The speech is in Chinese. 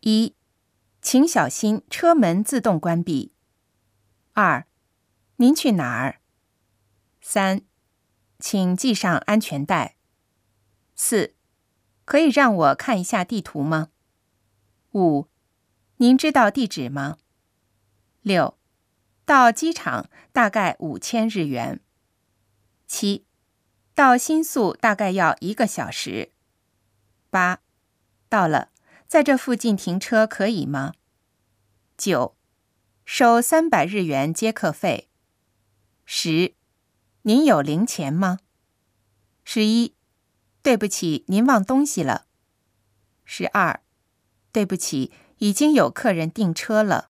一，请小心车门自动关闭。二，您去哪儿？三，请系上安全带。四，可以让我看一下地图吗？五，您知道地址吗？六，到机场大概五千日元。七，到新宿大概要一个小时。八，到了。在这附近停车可以吗？九，收三百日元接客费。十，您有零钱吗？十一，对不起，您忘东西了。十二，对不起，已经有客人订车了。